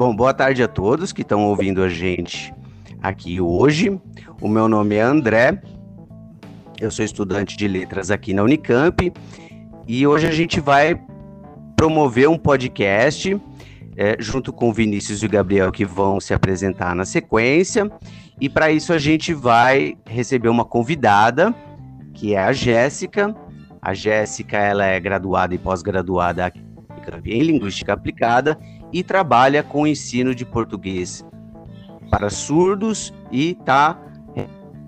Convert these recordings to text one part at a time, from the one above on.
Bom, boa tarde a todos que estão ouvindo a gente aqui hoje. O meu nome é André, eu sou estudante de letras aqui na Unicamp e hoje a gente vai promover um podcast é, junto com o Vinícius e o Gabriel que vão se apresentar na sequência. E para isso a gente vai receber uma convidada, que é a Jéssica. A Jéssica ela é graduada e pós-graduada em Linguística Aplicada e trabalha com o ensino de português para surdos e está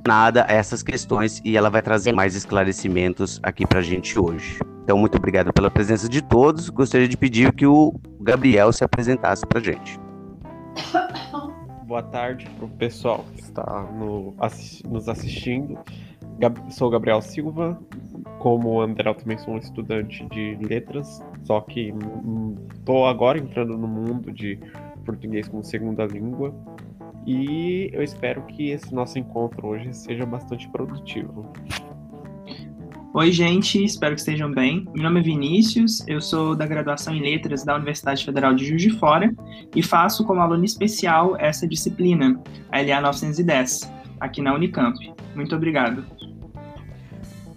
relacionada a essas questões e ela vai trazer mais esclarecimentos aqui para a gente hoje. Então, muito obrigado pela presença de todos. Gostaria de pedir que o Gabriel se apresentasse para a gente. Boa tarde para o pessoal que está no, nos assistindo. Gab, sou Gabriel Silva, como o André, também sou um estudante de letras, só que estou agora entrando no mundo de português como segunda língua. E eu espero que esse nosso encontro hoje seja bastante produtivo. Oi, gente, espero que estejam bem. Meu nome é Vinícius, eu sou da graduação em Letras da Universidade Federal de Juiz de Fora e faço como aluno especial essa disciplina, a LA 910, aqui na Unicamp. Muito obrigado.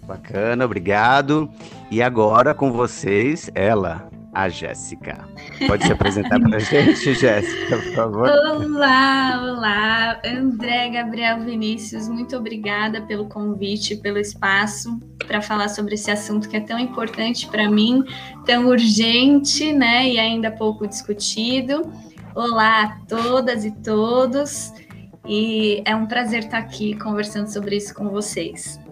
Bacana, obrigado. E agora com vocês, ela, a Jéssica. Pode se apresentar para a gente, Jéssica, por favor? Olá, olá, André, Gabriel, Vinícius, muito obrigada pelo convite, pelo espaço para falar sobre esse assunto que é tão importante para mim, tão urgente, né, e ainda pouco discutido. Olá a todas e todos, e é um prazer estar aqui conversando sobre isso com vocês.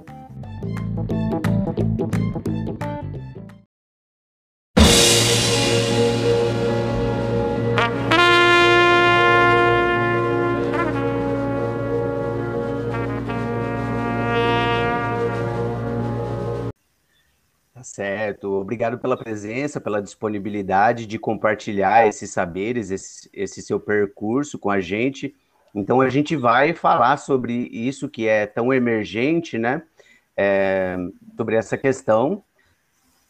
Certo, obrigado pela presença, pela disponibilidade de compartilhar esses saberes, esse, esse, seu percurso com a gente. Então, a gente vai falar sobre isso que é tão emergente, né? É, sobre essa questão.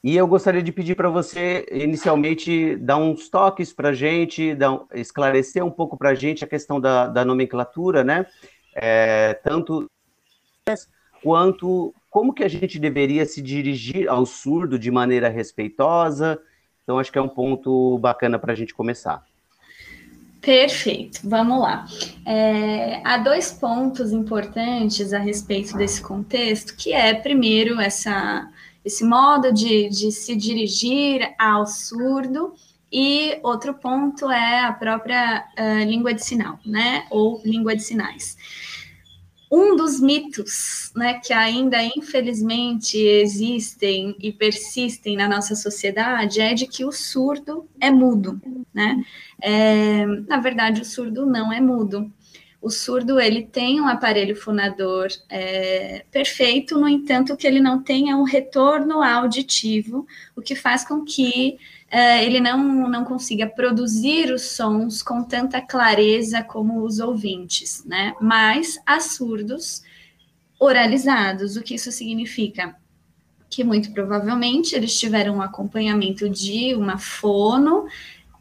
E eu gostaria de pedir para você, inicialmente, dar uns toques para a gente, dar, esclarecer um pouco para a gente a questão da, da nomenclatura, né? É, tanto quanto como que a gente deveria se dirigir ao surdo de maneira respeitosa. Então, acho que é um ponto bacana para a gente começar. Perfeito, vamos lá. É, há dois pontos importantes a respeito desse contexto, que é, primeiro, essa, esse modo de, de se dirigir ao surdo, e outro ponto é a própria uh, língua de sinal, né? Ou língua de sinais um dos mitos, né, que ainda infelizmente existem e persistem na nossa sociedade é de que o surdo é mudo, né? É, na verdade, o surdo não é mudo. O surdo ele tem um aparelho fonador é, perfeito, no entanto, que ele não tenha um retorno auditivo, o que faz com que uh, ele não, não consiga produzir os sons com tanta clareza como os ouvintes, né? Mas há surdos oralizados. O que isso significa? Que muito provavelmente eles tiveram um acompanhamento de uma fono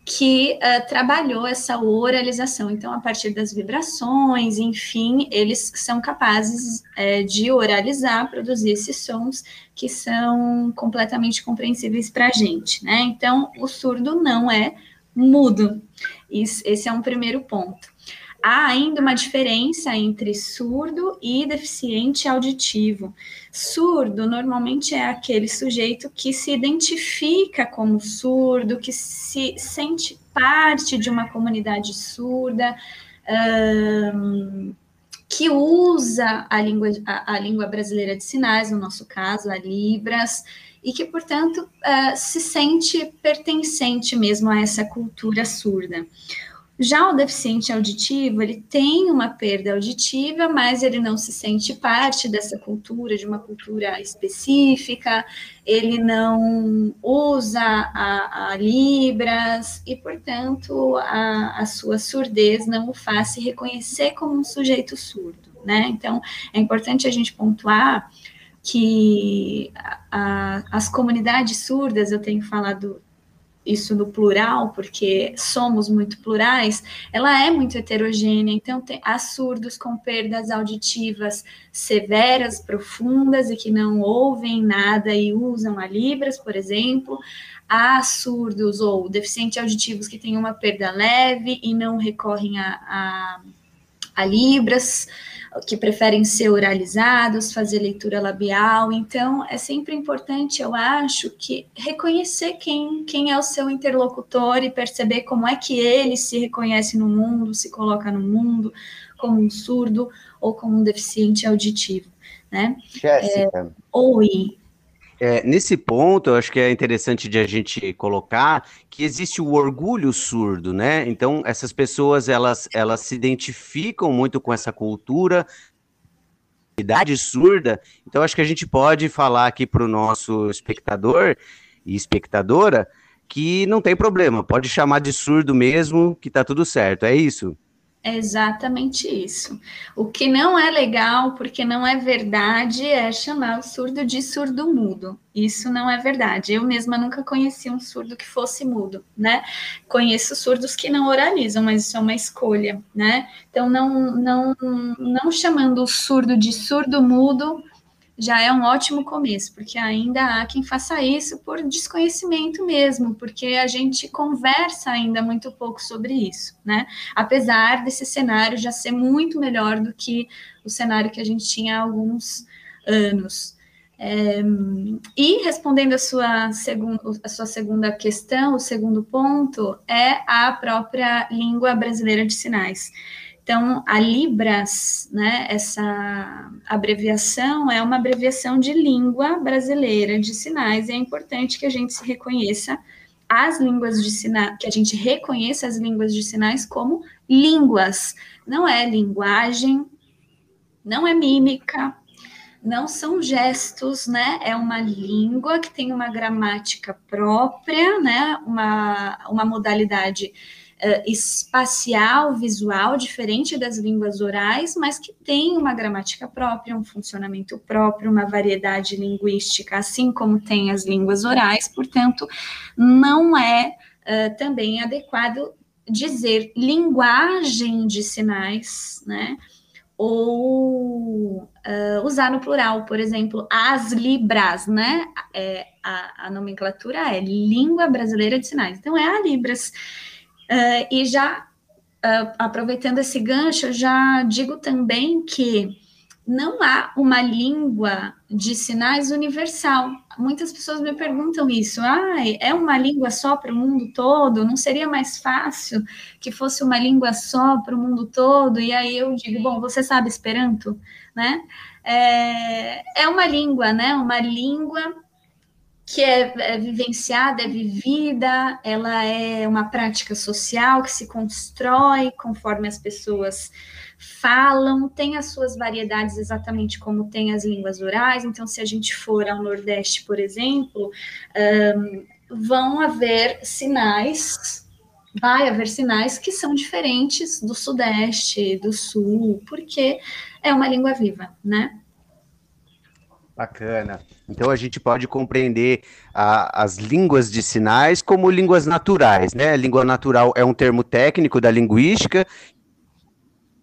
que uh, trabalhou essa oralização. Então, a partir das vibrações, enfim, eles são capazes uh, de oralizar, produzir esses sons que são completamente compreensíveis para a gente, né? Então, o surdo não é mudo. Isso, esse é um primeiro ponto há ainda uma diferença entre surdo e deficiente auditivo. Surdo normalmente é aquele sujeito que se identifica como surdo, que se sente parte de uma comunidade surda, um, que usa a língua, a, a, língua brasileira de sinais, no nosso caso, a Libras, e que, portanto, uh, se sente pertencente mesmo a essa cultura surda. Já o deficiente auditivo, ele tem uma perda auditiva, mas ele não se sente parte dessa cultura, de uma cultura específica, ele não usa a, a Libras e, portanto, a, a sua surdez não o faz se reconhecer como um sujeito surdo, né? Então, é importante a gente pontuar que a, as comunidades surdas, eu tenho falado isso no plural, porque somos muito plurais, ela é muito heterogênea. Então, tem, há surdos com perdas auditivas severas, profundas e que não ouvem nada e usam a Libras, por exemplo. Há surdos ou deficientes auditivos que têm uma perda leve e não recorrem a, a, a Libras que preferem ser oralizados, fazer leitura labial. Então, é sempre importante, eu acho, que reconhecer quem, quem é o seu interlocutor e perceber como é que ele se reconhece no mundo, se coloca no mundo como um surdo ou como um deficiente auditivo, né? Jéssica. É, oi. É, nesse ponto, eu acho que é interessante de a gente colocar que existe o orgulho surdo, né? Então, essas pessoas, elas, elas se identificam muito com essa cultura, idade surda. Então, acho que a gente pode falar aqui para o nosso espectador e espectadora que não tem problema, pode chamar de surdo mesmo, que tá tudo certo, é isso? É exatamente isso. O que não é legal, porque não é verdade, é chamar o surdo de surdo mudo. Isso não é verdade. Eu mesma nunca conheci um surdo que fosse mudo, né? Conheço surdos que não oralizam, mas isso é uma escolha, né? Então, não, não, não chamando o surdo de surdo mudo, já é um ótimo começo, porque ainda há quem faça isso por desconhecimento mesmo, porque a gente conversa ainda muito pouco sobre isso, né? Apesar desse cenário já ser muito melhor do que o cenário que a gente tinha há alguns anos. É, e respondendo a sua, segun, a sua segunda questão, o segundo ponto é a própria língua brasileira de sinais. Então, a Libras, né, essa abreviação é uma abreviação de língua brasileira de sinais, e é importante que a gente se reconheça as línguas de sinais, que a gente reconheça as línguas de sinais como línguas, não é linguagem, não é mímica, não são gestos, né? É uma língua que tem uma gramática própria, né? Uma, uma modalidade uh, espacial, visual, diferente das línguas orais, mas que tem uma gramática própria, um funcionamento próprio, uma variedade linguística, assim como tem as línguas orais, portanto, não é uh, também adequado dizer linguagem de sinais, né? Ou uh, usar no plural, por exemplo, as libras, né? É, a, a nomenclatura é língua brasileira de sinais. Então, é a Libras. Uh, e já uh, aproveitando esse gancho, já digo também que não há uma língua de sinais universal. Muitas pessoas me perguntam isso. Ah, é uma língua só para o mundo todo? Não seria mais fácil que fosse uma língua só para o mundo todo? E aí eu digo, bom, você sabe Esperanto, né? É, é uma língua, né? Uma língua que é, é, vivenciada, é vivida, ela é uma prática social que se constrói conforme as pessoas falam, tem as suas variedades exatamente como tem as línguas orais. Então, se a gente for ao Nordeste, por exemplo, um, vão haver sinais, vai haver sinais que são diferentes do Sudeste, do Sul, porque é uma língua viva, né? Bacana. Então a gente pode compreender a, as línguas de sinais como línguas naturais, né? língua natural é um termo técnico da linguística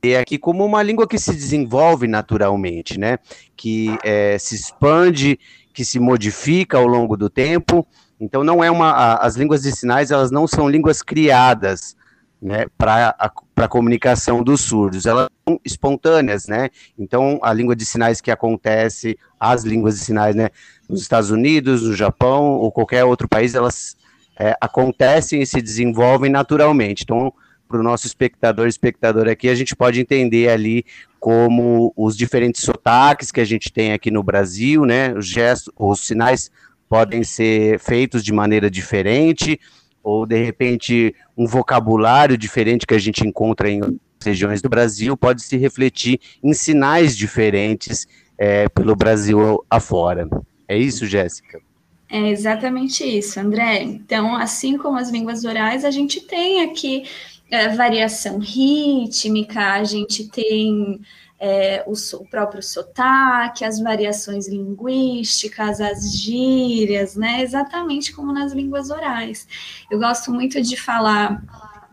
e é aqui como uma língua que se desenvolve naturalmente, né? Que é, se expande, que se modifica ao longo do tempo. Então não é uma, a, as línguas de sinais elas não são línguas criadas, né, para a comunicação dos surdos. Elas são espontâneas, né? Então, a língua de sinais que acontece, as línguas de sinais, né, nos Estados Unidos, no Japão ou qualquer outro país, elas é, acontecem e se desenvolvem naturalmente. Então, para o nosso espectador espectador aqui, a gente pode entender ali como os diferentes sotaques que a gente tem aqui no Brasil, né? Os gestos, os sinais podem ser feitos de maneira diferente ou de repente um vocabulário diferente que a gente encontra em regiões do Brasil pode se refletir em sinais diferentes é, pelo Brasil afora. É isso, Jéssica? É exatamente isso, André. Então, assim como as línguas orais, a gente tem aqui é, variação rítmica, a gente tem é, o, o, próprio sotaque, as variações linguísticas, as gírias, né? Exatamente como nas línguas orais. Eu gosto muito de falar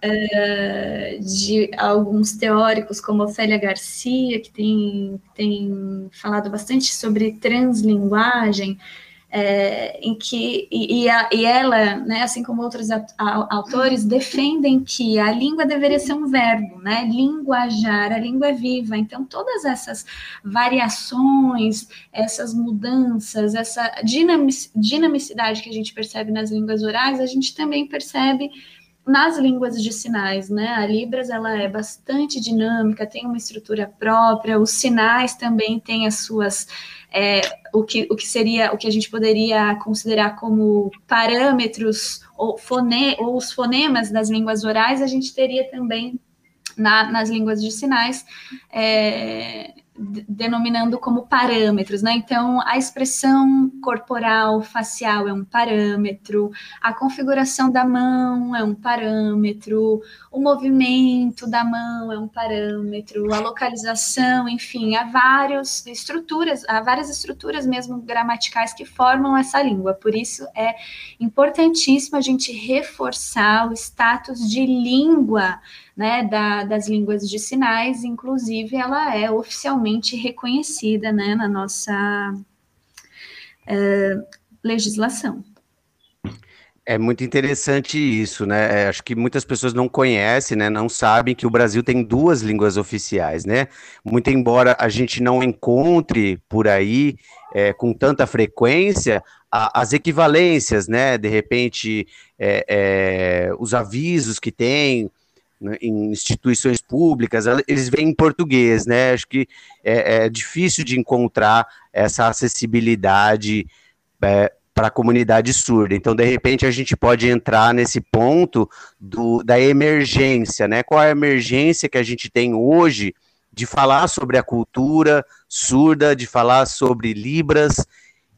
é, de alguns teóricos, como Ofélia Garcia, que tem, tem falado bastante sobre translinguagem, é, em que e, e, a, e, ela, né, assim como outros autores, defendem que a língua deveria ser um verbo, né, linguajar, a língua é viva, então todas essas variações, essas mudanças, essa dinamicidade que a gente percebe nas línguas orais, a gente também percebe nas línguas de sinais, né? A Libras ela é bastante dinâmica, tem uma estrutura própria, os sinais também têm as suas é, o, que, o que seria o que a gente poderia considerar como parâmetros ou, fone, ou os fonemas das línguas orais, a gente teria também na, nas línguas de sinais. É, denominando como parâmetros, né? Então, a expressão corporal, facial é um parâmetro, a configuração da mão é um parâmetro, o movimento da mão é um parâmetro, a localização, enfim, há várias estruturas, há várias estruturas mesmo gramaticais que formam essa língua. Por isso é importantíssimo a gente reforçar o status de língua né, da, das línguas de sinais, inclusive ela é oficialmente reconhecida né, na nossa uh, legislação. É muito interessante isso, né? É, acho que muitas pessoas não conhecem, né? Não sabem que o Brasil tem duas línguas oficiais, né? Muito embora a gente não encontre por aí é, com tanta frequência a, as equivalências, né? De repente, é, é os avisos que tem, né, em instituições públicas, eles vêm em português, né? Acho que é, é difícil de encontrar essa acessibilidade é, para a comunidade surda. Então, de repente, a gente pode entrar nesse ponto do, da emergência, né? Qual é a emergência que a gente tem hoje de falar sobre a cultura surda, de falar sobre Libras,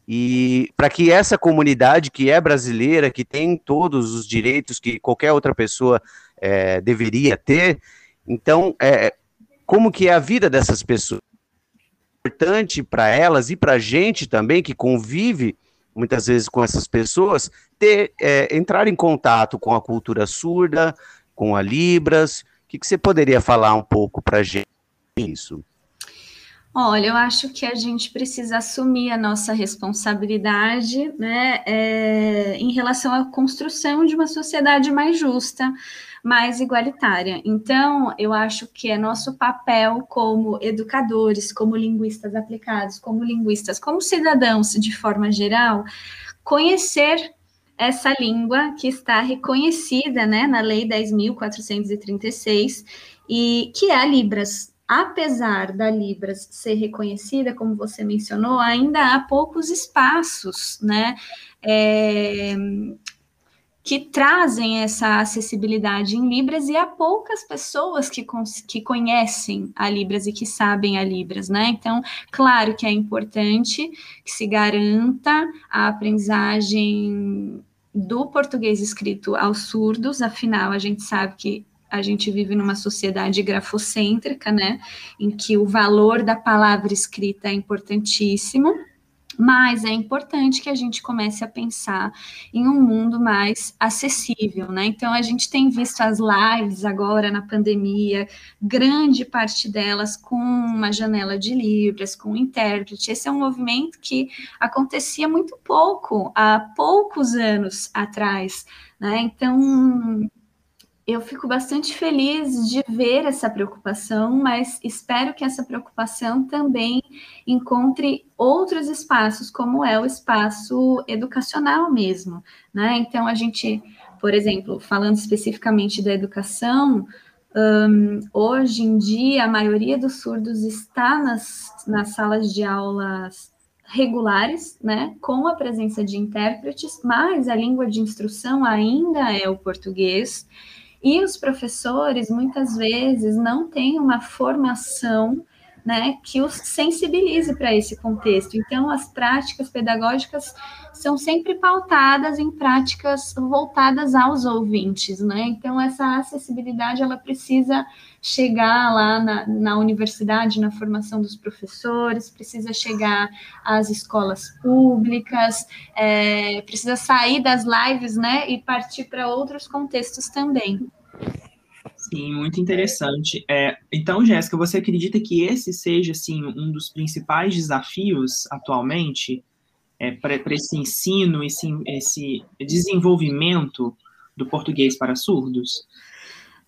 e para que essa comunidade que é brasileira, que tem todos os direitos que qualquer outra pessoa é, deveria ter. Então, é, como que é a vida dessas pessoas? Importante para elas e para a gente também, que convive muitas vezes com essas pessoas, ter, é, entrar em contato com a cultura surda, com a Libras. O que, que você poderia falar um pouco para a gente isso? Olha, eu acho que a gente precisa assumir a nossa responsabilidade né, é, em relação à construção de uma sociedade mais justa, mais igualitária. Então, eu acho que é nosso papel como educadores, como linguistas aplicados, como linguistas, como cidadãos de forma geral, conhecer essa língua que está reconhecida né, na Lei 10.436 e que é a Libras, apesar da Libras ser reconhecida, como você mencionou, ainda há poucos espaços, né? É, que trazem essa acessibilidade em Libras e há poucas pessoas que, que conhecem a Libras e que sabem a Libras, né? Então, claro que é importante que se garanta a aprendizagem do português escrito aos surdos, afinal, a gente sabe que a gente vive numa sociedade grafocêntrica, né, em que o valor da palavra escrita é importantíssimo, mas é importante que a gente comece a pensar em um mundo mais acessível, né? Então a gente tem visto as lives agora na pandemia, grande parte delas com uma janela de libras, com um intérprete. Esse é um movimento que acontecia muito pouco há poucos anos atrás, né? Então eu fico bastante feliz de ver essa preocupação, mas espero que essa preocupação também encontre outros espaços, como é o espaço educacional mesmo, né? Então, a gente, por exemplo, falando especificamente da educação, um, hoje em dia a maioria dos surdos está nas, nas salas de aulas regulares, né, com a presença de intérpretes, mas a língua de instrução ainda é o português. E os professores, muitas vezes, não têm uma formação né, que os sensibilize para esse contexto. Então, as práticas pedagógicas são sempre pautadas em práticas voltadas aos ouvintes, né? Então, essa acessibilidade, ela precisa chegar lá na, na universidade, na formação dos professores, precisa chegar às escolas públicas, é, precisa sair das lives, né, e partir para outros contextos também. Sim, muito interessante. É, então, Jéssica, você acredita que esse seja assim um dos principais desafios atualmente é, para esse ensino, esse, esse desenvolvimento do português para surdos?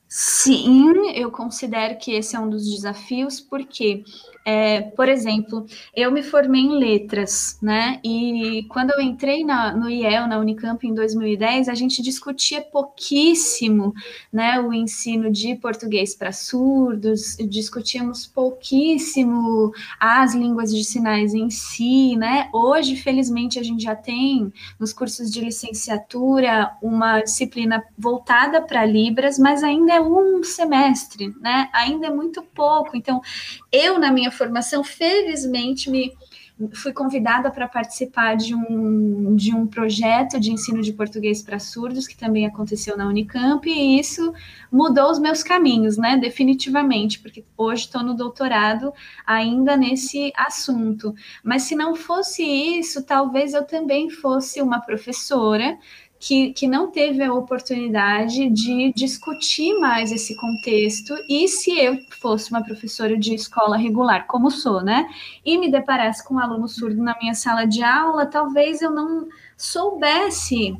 Sim, eu considero que esse é um dos desafios, porque é, por exemplo, eu me formei em letras, né? E quando eu entrei na, no IEL, na Unicamp, em 2010, a gente discutia pouquíssimo né, o ensino de português para surdos, discutíamos pouquíssimo as línguas de sinais em si, né? Hoje, felizmente, a gente já tem nos cursos de licenciatura uma disciplina voltada para Libras, mas ainda é um semestre, né? Ainda é muito pouco. Então, eu, na minha formação, felizmente, me fui convidada para participar de um, de um projeto de ensino de português para surdos, que também aconteceu na Unicamp, e isso mudou os meus caminhos, né? Definitivamente, porque hoje estou no doutorado ainda nesse assunto. Mas se não fosse isso, talvez eu também fosse uma professora que, que não teve a oportunidade de discutir mais esse contexto. E se eu fosse uma professora de escola regular, como sou, né, e me deparasse com um aluno surdo na minha sala de aula, talvez eu não soubesse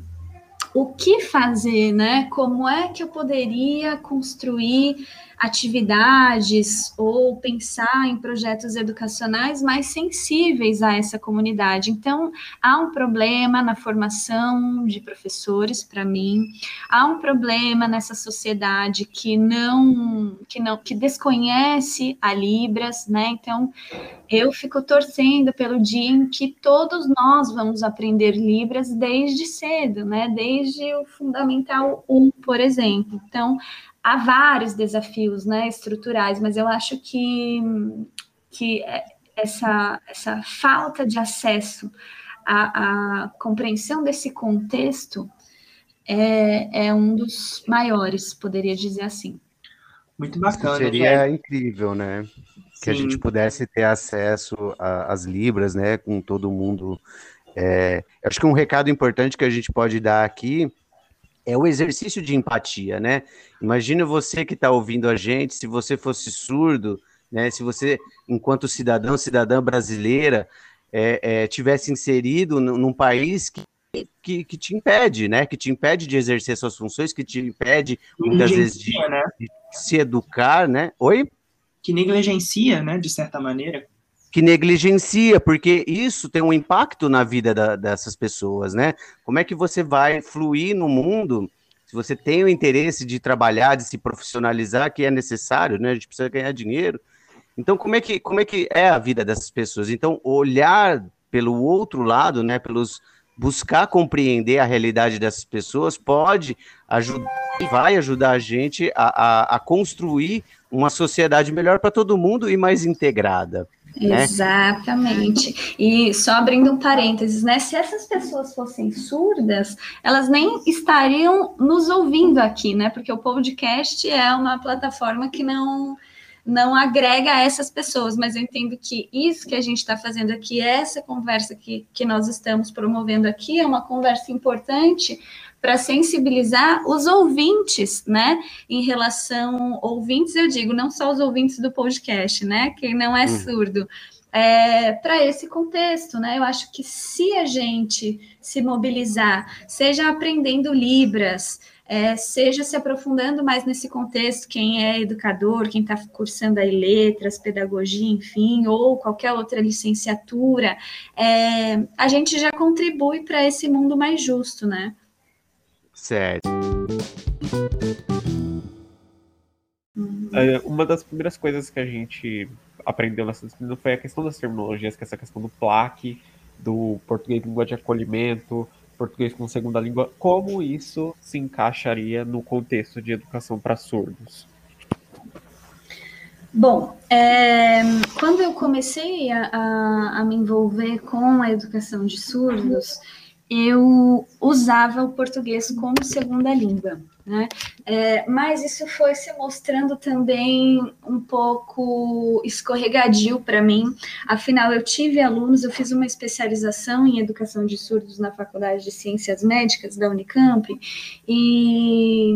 o que fazer, né? Como é que eu poderia construir atividades ou pensar em projetos educacionais mais sensíveis a essa comunidade. Então, há um problema na formação de professores para mim, há um problema nessa sociedade que não que não que desconhece a Libras, né? Então, eu fico torcendo pelo dia em que todos nós vamos aprender Libras desde cedo, né? Desde o fundamental 1, por exemplo. Então, há vários desafios né, estruturais, mas eu acho que, que essa, essa falta de acesso à, à compreensão desse contexto é, é, um dos maiores, poderia dizer assim. Muito bacana. Seria incrível, né? Que Sim. a gente pudesse ter acesso às Libras, né? Com todo mundo. É, acho que um recado importante que a gente pode dar aqui é o exercício de empatia, né? Imagina você que está ouvindo a gente, se você fosse surdo, né? Se você, enquanto cidadão, cidadã brasileira, é, é, tivesse inserido num país que, que, que, te impede, né? Que te impede de exercer suas funções, que te impede muitas vezes de, né? de se educar, né? Oi? Que negligencia, né? De certa maneira que negligencia, porque isso tem um impacto na vida da, dessas pessoas, né? Como é que você vai fluir no mundo se você tem o interesse de trabalhar, de se profissionalizar, que é necessário, né? A gente precisa ganhar dinheiro. Então, como é que, como é, que é a vida dessas pessoas? Então, olhar pelo outro lado, né? Pelos buscar compreender a realidade dessas pessoas pode ajudar e vai ajudar a gente a, a, a construir uma sociedade melhor para todo mundo e mais integrada. Né? Exatamente. E só abrindo um parênteses, né? Se essas pessoas fossem surdas, elas nem estariam nos ouvindo aqui, né? Porque o podcast é uma plataforma que não não agrega essas pessoas, mas eu entendo que isso que a gente está fazendo aqui, essa conversa que, que nós estamos promovendo aqui, é uma conversa importante para sensibilizar os ouvintes, né? Em relação ouvintes, eu digo, não só os ouvintes do podcast, né? Quem não é hum. surdo. É, para esse contexto, né? Eu acho que se a gente se mobilizar, seja aprendendo Libras, é, seja se aprofundando mais nesse contexto, quem é educador, quem está cursando aí letras, pedagogia, enfim, ou qualquer outra licenciatura, é, a gente já contribui para esse mundo mais justo, né? Certo. É, uma das primeiras coisas que a gente aprendeu nessa disciplina foi a questão das terminologias, que é essa questão do plaque, do português língua de acolhimento, português como segunda língua, como isso se encaixaria no contexto de educação para surdos? Bom, é, quando eu comecei a, a, a, me envolver com a educação de surdos, eu usava o português como segunda língua, né? É, mas isso foi se mostrando também um pouco escorregadio para mim. Afinal, eu tive alunos, eu fiz uma especialização em educação de surdos na Faculdade de Ciências Médicas da Unicamp e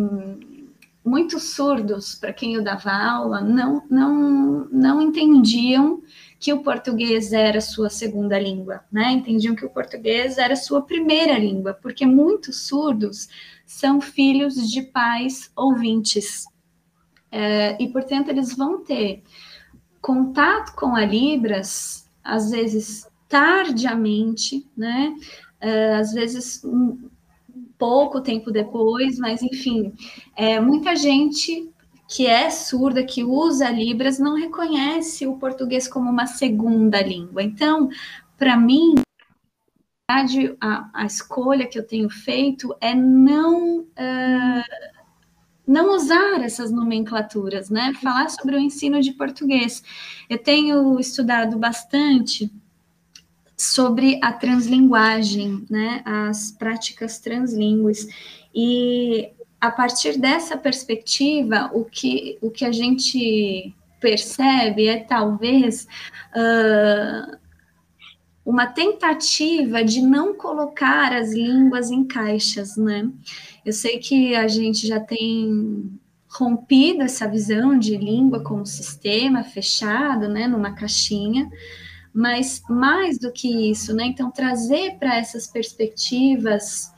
muitos surdos, para quem eu dava aula, não, não, não entendiam que o português era sua segunda língua, né? Entendiam que o português era sua primeira língua, porque muitos surdos são filhos de pais ouvintes. É, e, portanto, eles vão ter contato com a Libras, às vezes tardiamente, né? É, às vezes um, pouco tempo depois, mas enfim, é, muita gente que é surda, que usa Libras, não reconhece o português como uma segunda língua. Então, para mim, a, a, escolha que eu tenho feito é não. Uh, não usar essas nomenclaturas, né? Falar sobre o ensino de português. Eu tenho estudado bastante sobre a translinguagem, né? As práticas translíngues. E a partir dessa perspectiva, o que, o que a gente percebe é talvez uh, uma tentativa de não colocar as línguas em caixas, né? Eu sei que a gente já tem rompido essa visão de língua como sistema fechado, né, numa caixinha, mas mais do que isso, né? Então trazer para essas perspectivas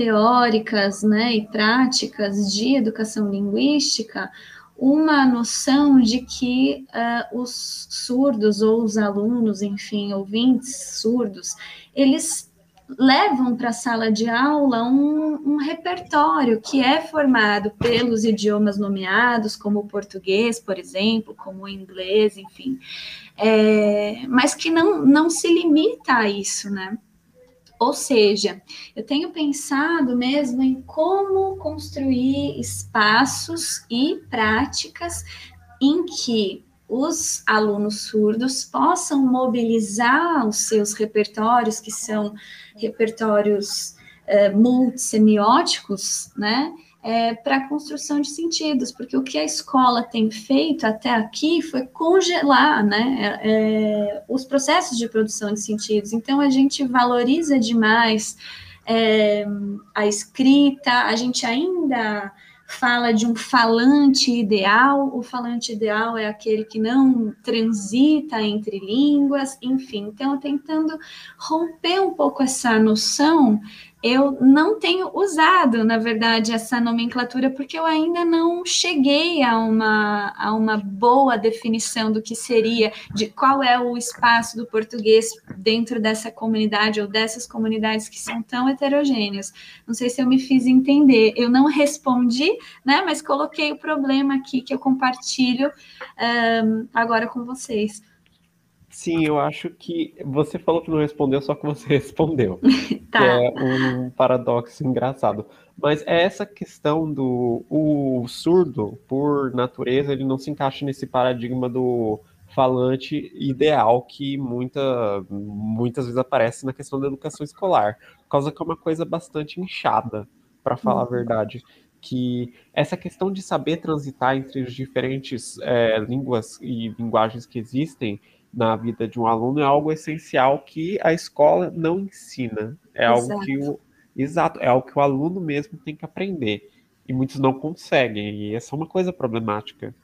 teóricas né, e práticas de educação linguística uma noção de que uh, os surdos ou os alunos, enfim, ouvintes surdos, eles levam para a sala de aula um, um, repertório que é formado pelos idiomas nomeados, como o português, por exemplo, como o inglês, enfim, é, mas que não, não se limita a isso, né? Ou seja, eu tenho pensado mesmo em como construir espaços e práticas em que os alunos surdos possam mobilizar os seus repertórios, que são repertórios uh, multissemióticos, né? É, para a construção de sentidos, porque o que a escola tem feito até aqui foi congelar né, é, é, os processos de produção de sentidos. Então, a gente valoriza demais é, a escrita, a gente ainda fala de um falante ideal, o falante ideal é aquele que não transita entre línguas, enfim, então tentando romper um pouco essa noção eu não tenho usado, na verdade, essa nomenclatura, porque eu ainda não cheguei a uma, a uma boa definição do que seria, de qual é o espaço do português dentro dessa comunidade ou dessas comunidades que são tão heterogêneas. Não sei se eu me fiz entender. Eu não respondi, né, mas coloquei o problema aqui que eu compartilho um, agora com vocês. Sim, eu acho que você falou que não respondeu, só que você respondeu. tá. é um paradoxo engraçado. Mas é essa questão do o surdo, por natureza, ele não se encaixa nesse paradigma do falante ideal que muita, muitas vezes aparece na questão da educação escolar, por causa que é uma coisa bastante inchada, para falar uhum. a verdade. Que essa questão de saber transitar entre as diferentes é, línguas e linguagens que existem na vida de um aluno é algo essencial que a escola não ensina. É exato. algo que o exato, é algo que o aluno mesmo tem que aprender. E muitos não conseguem, e essa é uma coisa problemática.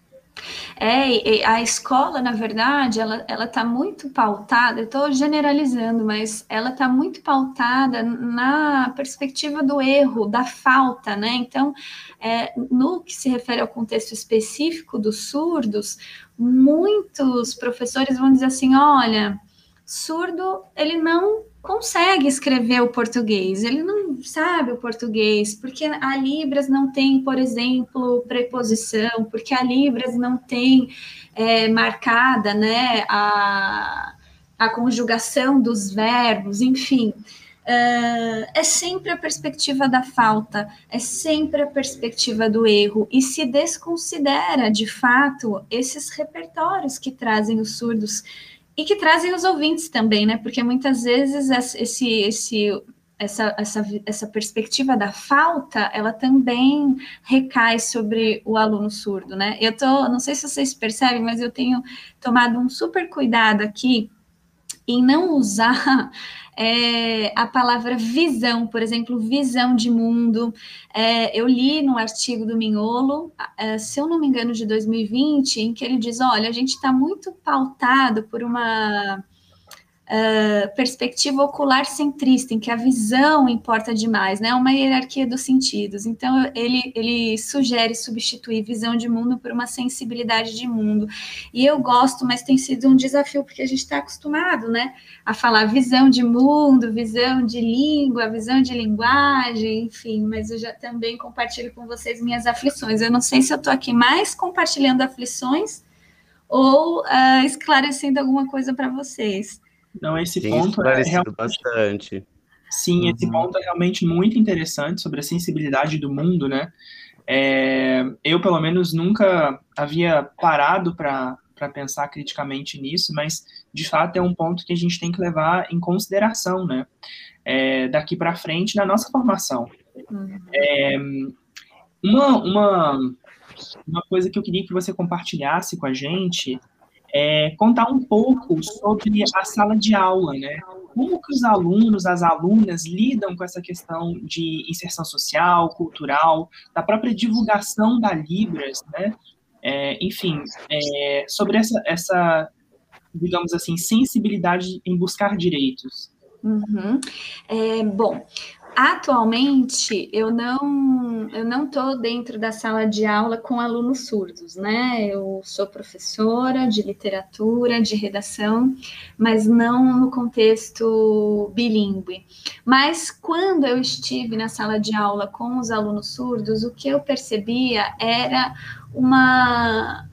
É, a escola, na verdade, ela está muito pautada, eu estou generalizando, mas ela está muito pautada na perspectiva do erro, da falta, né? Então, é, no que se refere ao contexto específico dos surdos, muitos professores vão dizer assim: olha, surdo, ele não consegue escrever o português, ele não sabe o português, porque a Libras não tem, por exemplo, preposição, porque a Libras não tem é, marcada né, a, a conjugação dos verbos, enfim. Uh, é sempre a perspectiva da falta, é sempre a perspectiva do erro, e se desconsidera, de fato, esses repertórios que trazem os surdos e que trazem os ouvintes também, né? Porque muitas vezes esse, esse, essa, essa, essa perspectiva da falta, ela também recai sobre o aluno surdo, né? Eu tô, não sei se vocês percebem, mas eu tenho tomado um super cuidado aqui em não usar é, a palavra visão, por exemplo, visão de mundo. É, eu li no artigo do Minholo, é, se eu não me engano, de 2020, em que ele diz: olha, a gente está muito pautado por uma uh, perspectiva ocular centrista, em que a visão importa demais, né? Uma hierarquia dos sentidos. Então, ele, ele sugere substituir visão de mundo por uma sensibilidade de mundo. E eu gosto, mas tem sido um desafio, porque a gente está acostumado, né? A falar visão de mundo, visão de língua, visão de linguagem, enfim, mas eu já também compartilho com vocês minhas aflições. Eu não sei se eu estou aqui mais compartilhando aflições ou uh, esclarecendo alguma coisa para vocês. Então, esse Tem ponto é realmente... bastante. Sim, esse uhum. ponto é realmente muito interessante sobre a sensibilidade do mundo, né? É, eu, pelo menos, nunca havia parado para pensar criticamente nisso, mas, de fato, é um ponto que a gente tem que levar em consideração, né? É, daqui para frente na nossa formação. Uhum. É, uma, uma, uma coisa que eu queria que você compartilhasse com a gente é, contar um pouco sobre a sala de aula, né? Como que os alunos, as alunas lidam com essa questão de inserção social, cultural, da própria divulgação da Libras, né? É, enfim, é, sobre essa, essa, digamos assim, sensibilidade em buscar direitos. Uhum. É, bom, Atualmente, eu não eu não estou dentro da sala de aula com alunos surdos, né? Eu sou professora de literatura, de redação, mas não no contexto bilíngue. Mas quando eu estive na sala de aula com os alunos surdos, o que eu percebia era uma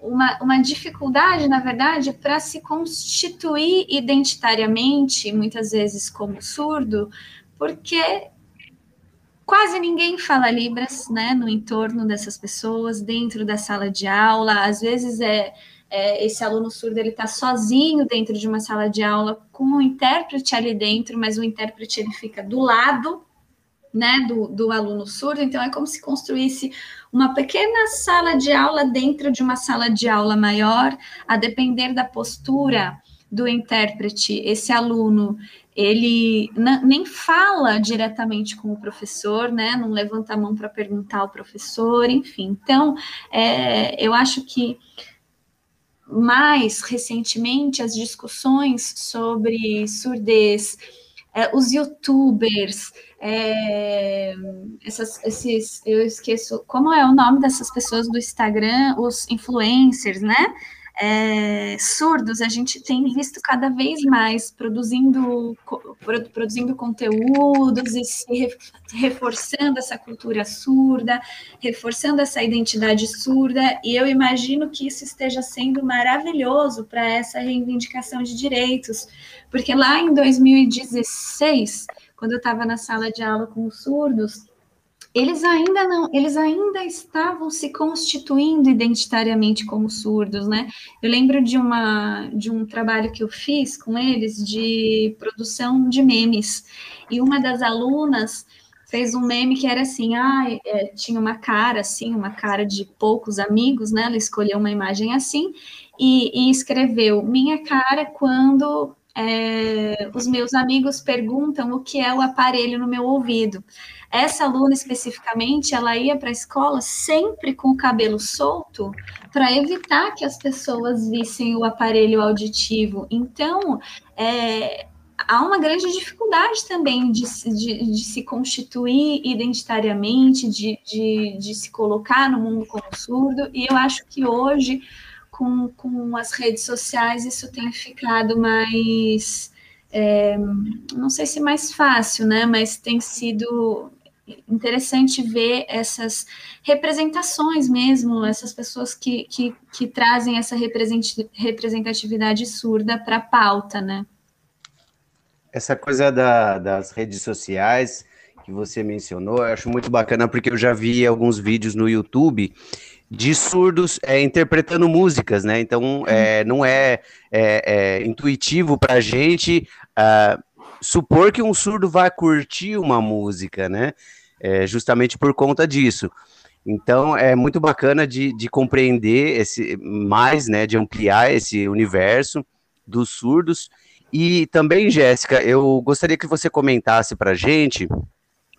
uma, uma, dificuldade, na verdade, para se constituir identitariamente, muitas vezes como surdo, porque quase ninguém fala Libras, né, no entorno dessas pessoas, dentro da sala de aula. Às vezes é, é esse aluno surdo ele está sozinho dentro de uma sala de aula com um intérprete ali dentro, mas o intérprete ele fica do lado, né, do, do aluno surdo. Então é como se construísse uma pequena sala de aula dentro de uma sala de aula maior, a depender da postura do intérprete, esse aluno ele nem fala diretamente com o professor, né? Não levanta a mão para perguntar ao professor, enfim. Então, é, eu acho que mais recentemente as discussões sobre surdez, é, os youtubers, é, essas, esses, eu esqueço, como é o nome dessas pessoas do Instagram, os influencers, né? É, surdos, a gente tem visto cada vez mais produzindo, produzindo conteúdos e se reforçando essa cultura surda, reforçando essa identidade surda, e eu imagino que isso esteja sendo maravilhoso para essa reivindicação de direitos, porque lá em 2016, quando eu estava na sala de aula com os surdos, eles ainda não, eles ainda estavam se constituindo identitariamente como surdos, né? Eu lembro de uma de um trabalho que eu fiz com eles de produção de memes e uma das alunas fez um meme que era assim, ah, é, tinha uma cara assim, uma cara de poucos amigos, né? Ela escolheu uma imagem assim e, e escreveu minha cara quando é, os meus amigos perguntam o que é o aparelho no meu ouvido. Essa aluna especificamente, ela ia para a escola sempre com o cabelo solto para evitar que as pessoas vissem o aparelho auditivo. Então, é, há uma grande dificuldade também de, de, de se constituir identitariamente, de, de, de, se colocar no mundo como surdo, e eu acho que hoje, com, com as redes sociais, isso tem ficado mais. É, não sei se mais fácil, né? Mas tem sido interessante ver essas representações mesmo, essas pessoas que, que, que trazem essa representatividade surda para a pauta, né? Essa coisa da, das redes sociais que você mencionou, eu acho muito bacana porque eu já vi alguns vídeos no YouTube de surdos é, interpretando músicas, né? Então é, não é, é, é intuitivo para a gente uh, supor que um surdo vai curtir uma música, né? É, justamente por conta disso. Então é muito bacana de, de compreender esse mais, né? De ampliar esse universo dos surdos. E também, Jéssica, eu gostaria que você comentasse para a gente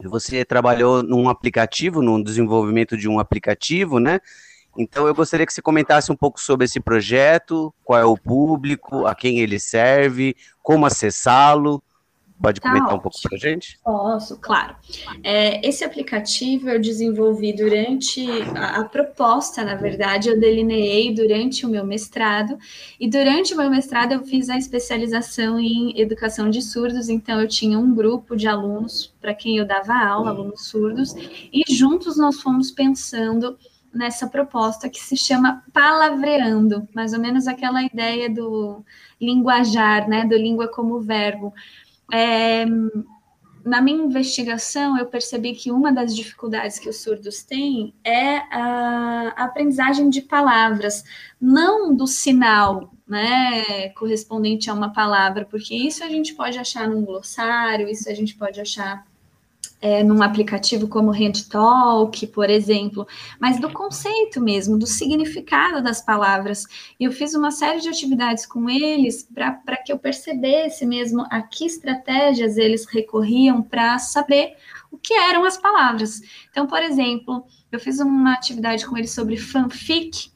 você trabalhou num aplicativo, no desenvolvimento de um aplicativo, né? Então eu gostaria que você comentasse um pouco sobre esse projeto, qual é o público, a quem ele serve, como acessá-lo. Pode tá comentar ótimo. um pouco para a gente? Posso, claro. É, esse aplicativo eu desenvolvi durante a, a, proposta, na verdade, eu delineei durante o meu mestrado, e durante o meu mestrado eu fiz a especialização em educação de surdos, então eu tinha um grupo de alunos para quem eu dava aula, alunos surdos, e juntos nós fomos pensando nessa proposta que se chama palavreando, mais ou menos aquela ideia do linguajar, né, do língua como verbo. É, na minha investigação, eu percebi que uma das dificuldades que os surdos têm é a, aprendizagem de palavras, não do sinal, né, correspondente a uma palavra, porque isso a gente pode achar num glossário, isso a gente pode achar é, num aplicativo como HandTalk, por exemplo, mas do conceito mesmo, do significado das palavras. E eu fiz uma série de atividades com eles para que eu percebesse mesmo a que estratégias eles recorriam para saber o que eram as palavras. Então, por exemplo, eu fiz uma atividade com eles sobre fanfic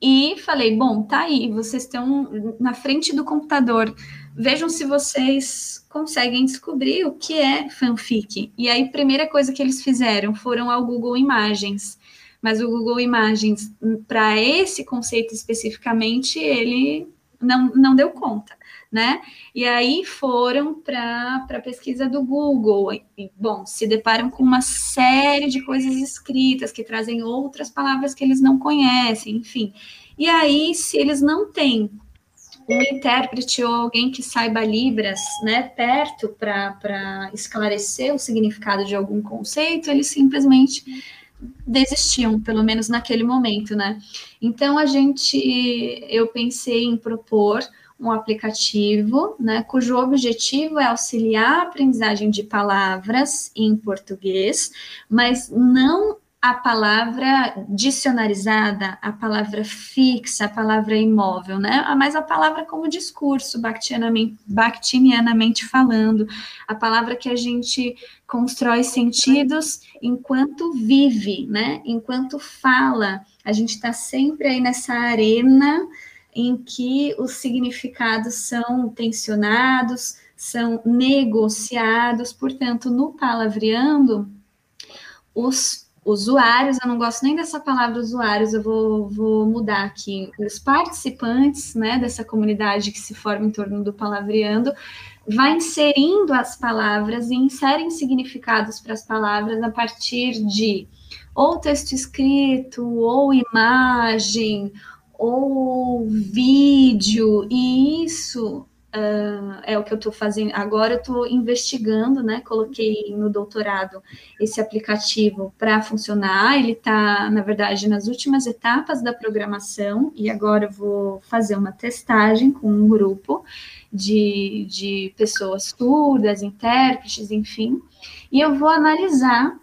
e falei: bom, tá aí, vocês estão na frente do computador Vejam se vocês conseguem descobrir o que é fanfic. E aí, primeira coisa que eles fizeram foram ao Google Imagens. Mas o Google Imagens, para esse conceito especificamente, ele não, não deu conta, né? E aí foram para a pesquisa do Google. E, bom, se deparam com uma série de coisas escritas que trazem outras palavras que eles não conhecem, enfim. E aí, se eles não têm um intérprete ou alguém que saiba Libras, né, perto para esclarecer o significado de algum conceito, eles simplesmente desistiam, pelo menos naquele momento, né? Então a gente, eu pensei em propor um aplicativo, né, cujo objetivo é auxiliar a aprendizagem de palavras em português, mas não a palavra dicionarizada, a palavra fixa, a palavra imóvel, né? Mas a palavra como discurso, bactinianamente falando, a palavra que a gente constrói sentidos enquanto vive, né? Enquanto fala. A gente está sempre aí nessa arena em que os significados são tensionados, são negociados, portanto, no palavreando, os usuários, eu não gosto nem dessa palavra usuários, eu vou, vou mudar aqui. Os participantes né, dessa comunidade que se forma em torno do palavreando vai inserindo as palavras e inserem significados para as palavras a partir de ou texto escrito, ou imagem, ou vídeo, e isso Uh, é o que eu estou fazendo agora. Eu estou investigando, né? Coloquei no doutorado esse aplicativo para funcionar. Ele está, na verdade, nas últimas etapas da programação e agora eu vou fazer uma testagem com um grupo de, de pessoas surdas, intérpretes, enfim, e eu vou analisar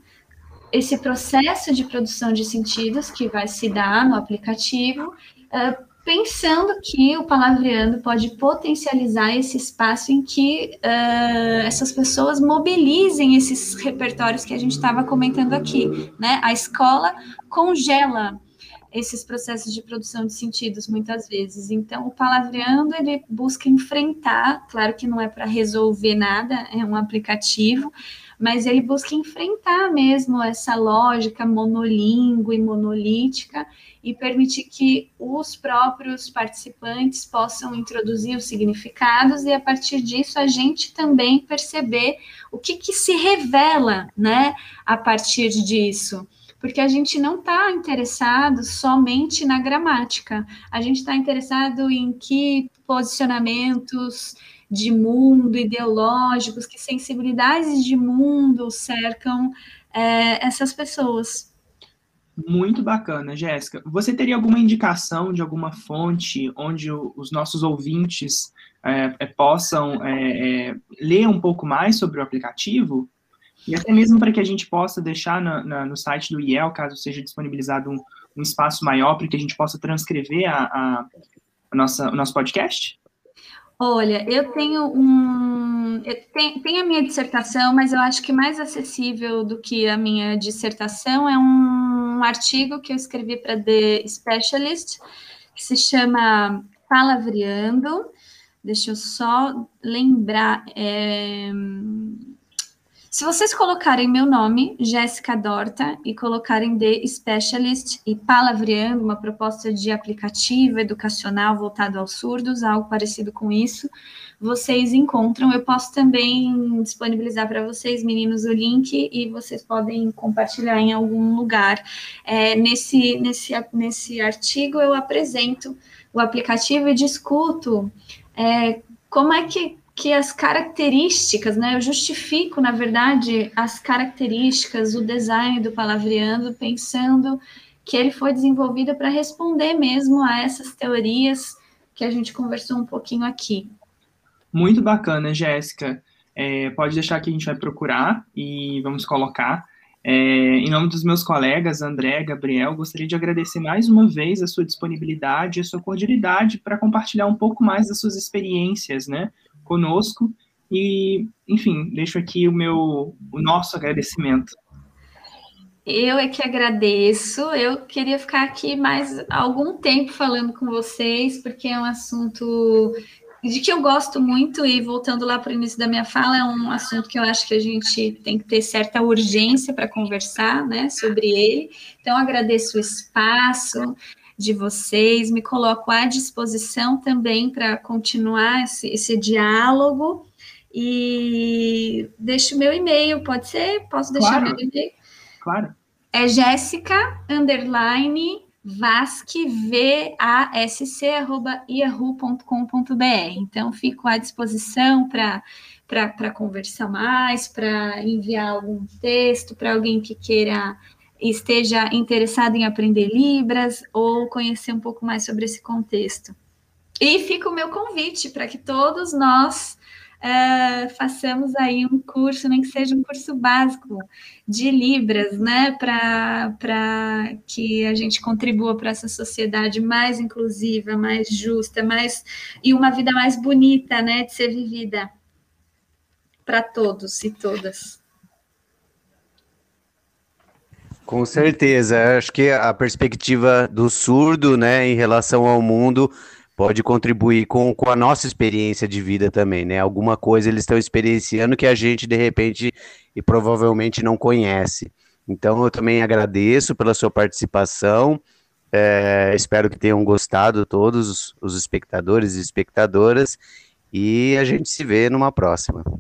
esse processo de produção de sentidos que vai se dar no aplicativo. Uh, pensando que o palavreando pode potencializar esse espaço em que uh, essas pessoas mobilizem esses repertórios que a gente estava comentando aqui, né? A escola congela esses processos de produção de sentidos muitas vezes. Então, o palavreando ele busca enfrentar, claro que não é para resolver nada, é um aplicativo, mas ele busca enfrentar mesmo essa lógica monolíngue e monolítica e permitir que os próprios participantes possam introduzir os significados e a partir disso a gente também perceber o que, que se revela, né, a partir disso porque a gente não está interessado somente na gramática, a gente está interessado em que posicionamentos de mundo, ideológicos, que sensibilidades de mundo cercam é, essas pessoas. Muito bacana, Jéssica. Você teria alguma indicação de alguma fonte onde os nossos ouvintes é, é, possam é, é, ler um pouco mais sobre o aplicativo? E até mesmo para que a gente possa deixar na, na, no site do IEL, caso seja disponibilizado um, um espaço maior, para que a gente possa transcrever a, a, a nossa, o nosso podcast? Olha, eu tenho um. Eu tenho, tenho, a minha dissertação, mas eu acho que mais acessível do que a minha dissertação é um artigo que eu escrevi para The Specialist, que se chama Palavreando. Deixa eu só lembrar. É, se vocês colocarem meu nome, Jéssica Dorta, e colocarem The Specialist e Palavreando, uma proposta de aplicativo educacional voltado aos surdos, algo parecido com isso, vocês encontram. Eu posso também disponibilizar para vocês, meninos, o link e vocês podem compartilhar em algum lugar. É, nesse, nesse, nesse artigo, eu apresento o aplicativo e discuto é, como é que que as características, né? Eu justifico, na verdade, as características, o design do Palavreando, pensando que ele foi desenvolvido para responder mesmo a essas teorias que a gente conversou um pouquinho aqui. Muito bacana, Jéssica. É, pode deixar que a gente vai procurar e vamos colocar. É, em nome dos meus colegas, André, Gabriel, gostaria de agradecer mais uma vez a sua disponibilidade e a sua cordialidade para compartilhar um pouco mais das suas experiências, né? Conosco. E, enfim, deixo aqui o meu, o nosso agradecimento. Eu é que agradeço. Eu queria ficar aqui mais algum tempo falando com vocês, porque é um assunto de que eu gosto muito, e voltando lá para o início da minha fala, é um assunto que eu acho que a gente tem que ter certa urgência para conversar né, sobre ele. Então, agradeço o espaço, de vocês, me coloco à disposição também para continuar esse, esse, diálogo e deixo meu e-mail, pode ser? Posso deixar claro. meu e-mail? Claro. É Jéssica, underline, vasque, V-A-S-C, arroba yahoo.com.br. Então, fico à disposição para para conversar mais, para enviar algum texto para alguém que queira esteja interessado em aprender Libras ou conhecer um pouco mais sobre esse contexto. E fica o meu convite para que todos nós uh, façamos aí um curso, nem que seja um curso básico de Libras, né, para que a gente contribua para essa sociedade mais inclusiva, mais justa, mais e uma vida mais bonita, né, de ser vivida para todos e todas. Com certeza, acho que a perspectiva do surdo, né, em relação ao mundo, pode contribuir com, com a nossa experiência de vida também, né? Alguma coisa eles estão experienciando que a gente, de repente, e provavelmente não conhece. Então, eu também agradeço pela sua participação. É, espero que tenham gostado todos os espectadores e espectadoras. E a gente se vê numa próxima.